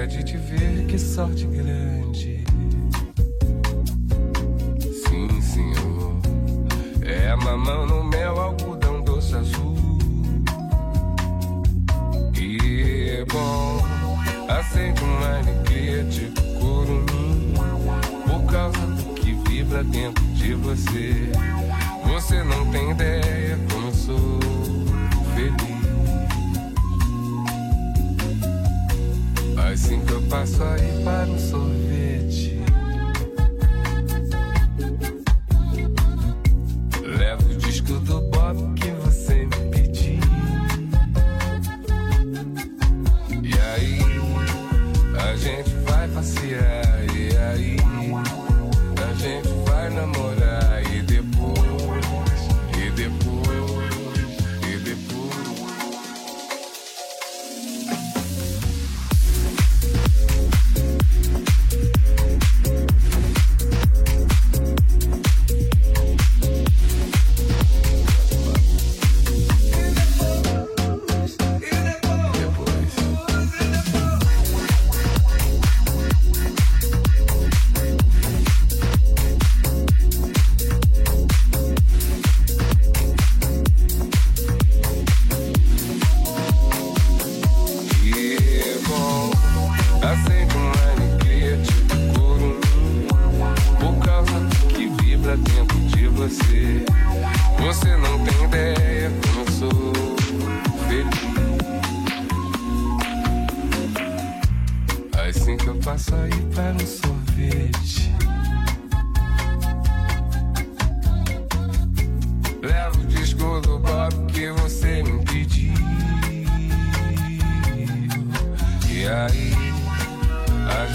alegria de te ver, que sorte grande. Sim, senhor. É mamão no mel, algodão doce azul. E bom, acende uma alegria de curumim. Por causa do que vibra dentro de você. Você não tem ideia passo aí para um sorvete.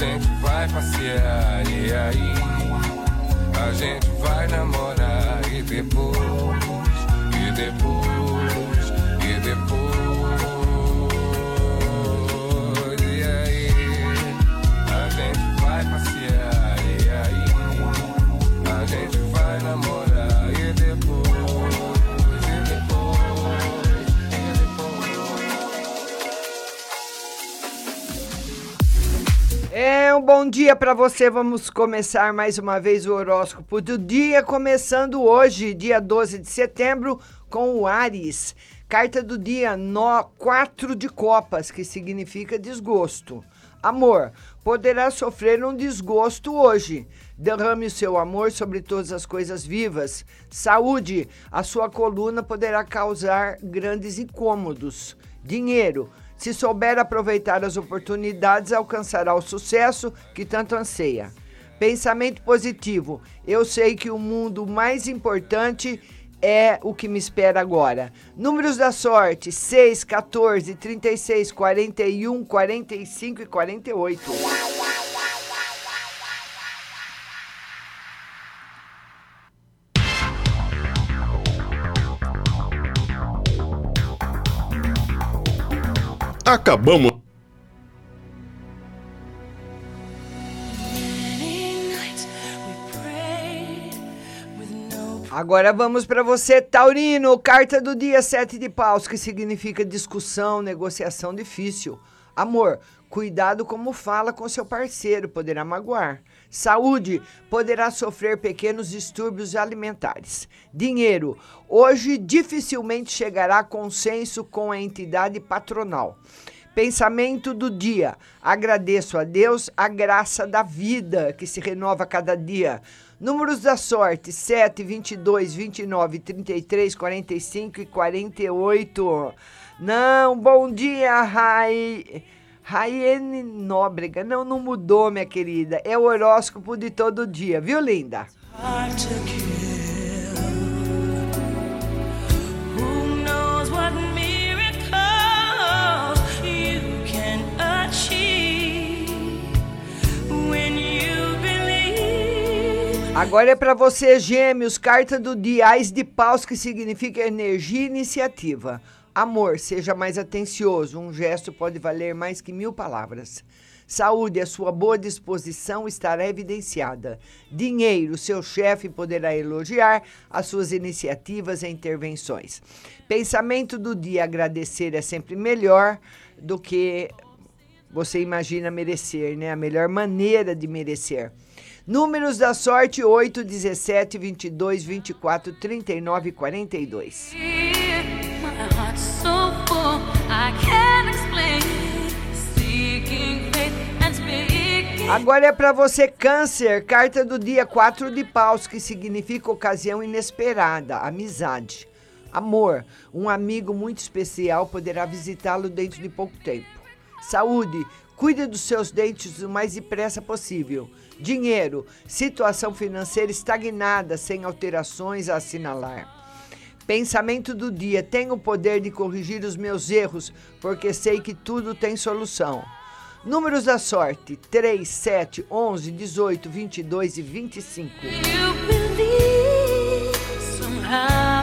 Gente vai passear. E aí, a gente vai namorar. E depois, e depois, dia para você. Vamos começar mais uma vez o horóscopo do dia, começando hoje, dia 12 de setembro, com o Ares. Carta do dia, nó 4 de copas, que significa desgosto. Amor, poderá sofrer um desgosto hoje. Derrame o seu amor sobre todas as coisas vivas. Saúde, a sua coluna poderá causar grandes incômodos. Dinheiro, se souber aproveitar as oportunidades, alcançará o sucesso que tanto anseia. Pensamento positivo. Eu sei que o mundo mais importante é o que me espera agora. Números da sorte: 6, 14, 36, 41, 45 e 48. Acabamos. Agora vamos para você, Taurino. Carta do dia 7 de paus, que significa discussão, negociação difícil. Amor, cuidado como fala com seu parceiro, poderá magoar. Saúde, poderá sofrer pequenos distúrbios alimentares. Dinheiro, hoje dificilmente chegará a consenso com a entidade patronal. Pensamento do dia. Agradeço a Deus a graça da vida que se renova a cada dia. Números da sorte: 7, 22, 29, 33, 45 e 48. Não, bom dia, Rai. Raiane Nóbrega. Não, não mudou, minha querida. É o horóscopo de todo dia, viu, linda? hard Agora é para você, gêmeos, carta do dia, Ais de paus, que significa energia e iniciativa. Amor, seja mais atencioso, um gesto pode valer mais que mil palavras. Saúde, a sua boa disposição estará evidenciada. Dinheiro, seu chefe poderá elogiar as suas iniciativas e intervenções. Pensamento do dia: agradecer é sempre melhor do que você imagina merecer, né? A melhor maneira de merecer. Números da sorte: 8, 17, 22, 24, 39 e 42. My heart's so full, I can't explain. Seeking faith and speaking. Agora é para você, Câncer, carta do dia 4 de paus, que significa ocasião inesperada, amizade. Amor, um amigo muito especial poderá visitá-lo dentro de pouco tempo. Saúde, cuide dos seus dentes o mais depressa possível. Dinheiro, situação financeira estagnada, sem alterações a assinalar. Pensamento do dia: tenho o poder de corrigir os meus erros, porque sei que tudo tem solução. Números da sorte: 3, 7, 11, 18, 22 e 25. You believe somehow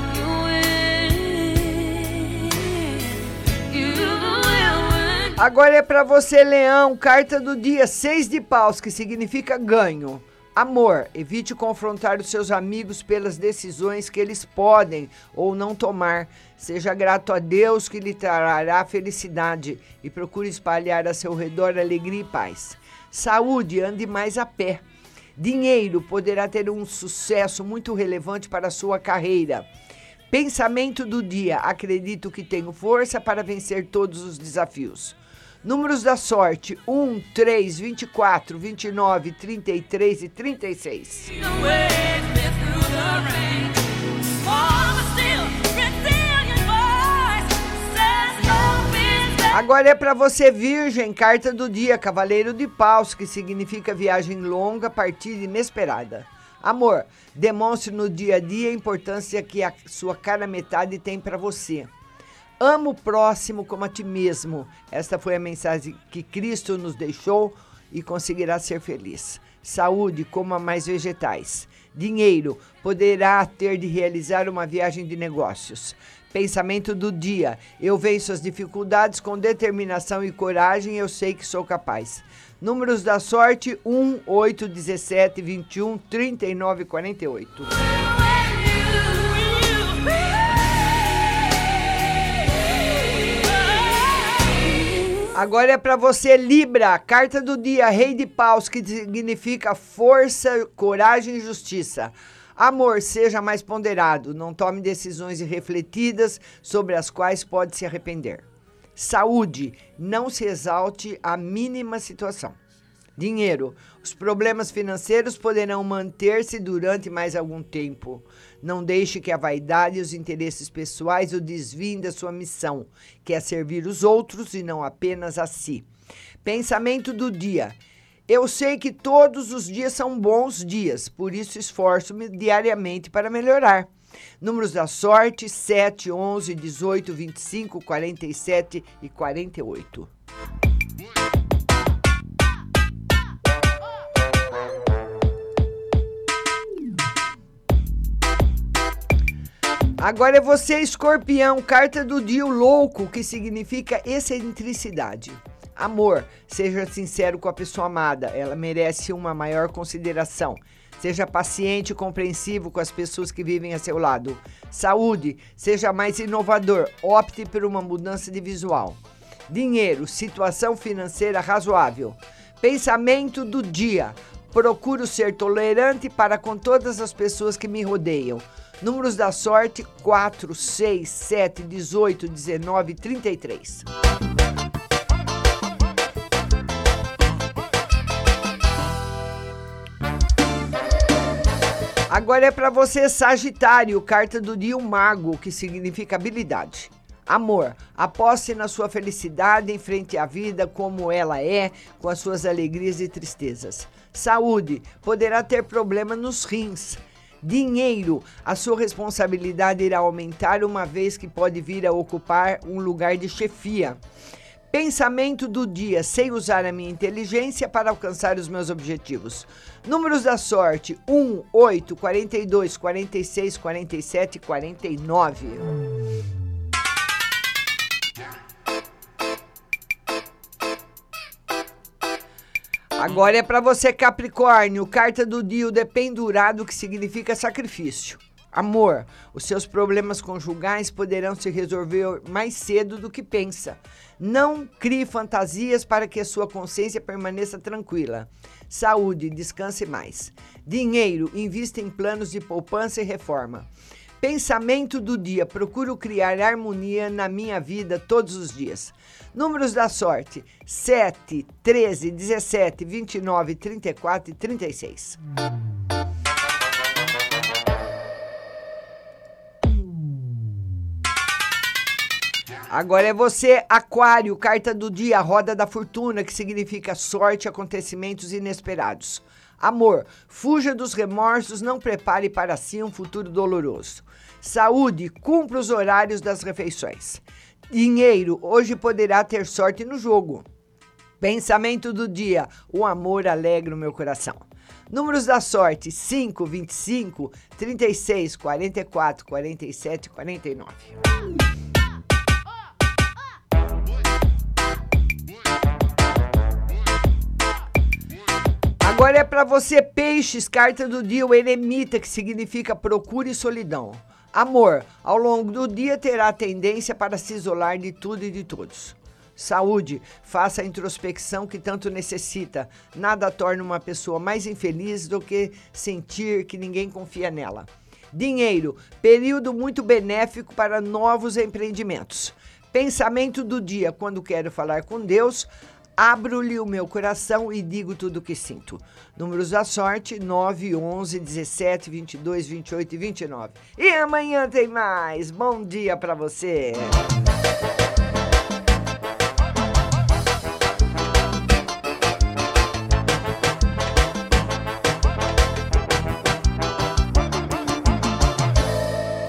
Agora é para você, Leão, carta do dia 6 de paus, que significa ganho. Amor, evite confrontar os seus amigos pelas decisões que eles podem ou não tomar. Seja grato a Deus que lhe trará felicidade e procure espalhar a seu redor alegria e paz. Saúde, ande mais a pé. Dinheiro poderá ter um sucesso muito relevante para a sua carreira. Pensamento do dia: acredito que tenho força para vencer todos os desafios. Números da sorte: 1, 3, 24, 29, 33 e 36. You wave me through the rain. Small but still resilient voice says hope is there. Agora é para você, Virgem, carta do dia, Cavaleiro de Paus, que significa viagem longa, partida inesperada. Amor, demonstre no dia a dia a importância que a sua cara metade tem para você. Ama o próximo como a ti mesmo. Esta foi a mensagem que Cristo nos deixou e conseguirá ser feliz. Saúde, coma mais vegetais. Dinheiro, poderá ter de realizar uma viagem de negócios. Pensamento do dia: eu venço as dificuldades com determinação e coragem, eu sei que sou capaz. Números da sorte: 1, 8, 17, 21, 39 e 48. Agora é para você, Libra, carta do dia, Rei de Paus, que significa força, coragem e justiça. Amor, seja mais ponderado, não tome decisões irrefletidas sobre as quais pode se arrepender. Saúde, não se exalte a mínima situação. Dinheiro, os problemas financeiros poderão manter-se durante mais algum tempo. Não deixe que a vaidade e os interesses pessoais o desviem da sua missão, que é servir os outros e não apenas a si. Pensamento do dia. Eu sei que todos os dias são bons dias, por isso esforço-me diariamente para melhorar. Números da sorte: 7, 11, 18, 25, 47 e 48. Agora é você, escorpião, carta do dia louco, que significa excentricidade. Amor, seja sincero com a pessoa amada, ela merece uma maior consideração. Seja paciente e compreensivo com as pessoas que vivem a seu lado. Saúde, seja mais inovador, opte por uma mudança de visual. Dinheiro, situação financeira razoável. Pensamento do dia. Procuro ser tolerante para com todas as pessoas que me rodeiam. Números da sorte: 4, 6, 7, 18, 19 e 33. Agora é para você, Sagitário, carta do dia, Mago, que significa habilidade. Amor, aposte na sua felicidade em frente à vida como ela é, com as suas alegrias e tristezas. Saúde, poderá ter problema nos rins. Dinheiro, a sua responsabilidade irá aumentar uma vez que pode vir a ocupar um lugar de chefia. Pensamento do dia: sei usar a minha inteligência para alcançar os meus objetivos. Números da sorte: 1, 8, 42, 46, 47 e 49. Agora é para você, Capricórnio, carta do dia, o dependurado, que significa sacrifício. Amor, os seus problemas conjugais poderão se resolver mais cedo do que pensa. Não crie fantasias para que a sua consciência permaneça tranquila. Saúde, descanse mais. Dinheiro, invista em planos de poupança e reforma. Pensamento do dia: procuro criar harmonia na minha vida todos os dias. Números da sorte: 7, 13, 17, 29, 34 e 36. Agora é você, Aquário, carta do dia, roda da fortuna, que significa sorte, acontecimentos inesperados. Amor, fuja dos remorsos, não prepare para si um futuro doloroso. Saúde, cumpra os horários das refeições. Dinheiro, hoje poderá ter sorte no jogo. Pensamento do dia: o amor alegra o meu coração. Números da sorte: 5, 25, 36, 44, 47 e 49. Agora é para você, peixes, carta do dia, o eremita, que significa procura e solidão. Amor, ao longo do dia terá tendência para se isolar de tudo e de todos. Saúde, faça a introspecção que tanto necessita. Nada torna uma pessoa mais infeliz do que sentir que ninguém confia nela. Dinheiro, período muito benéfico para novos empreendimentos. Pensamento do dia, quando quero falar com Deus, abro-lhe o meu coração e digo tudo o que sinto. Números da sorte: 9, 11, 17, 22, 28 e 29. E amanhã tem mais. Bom dia para você.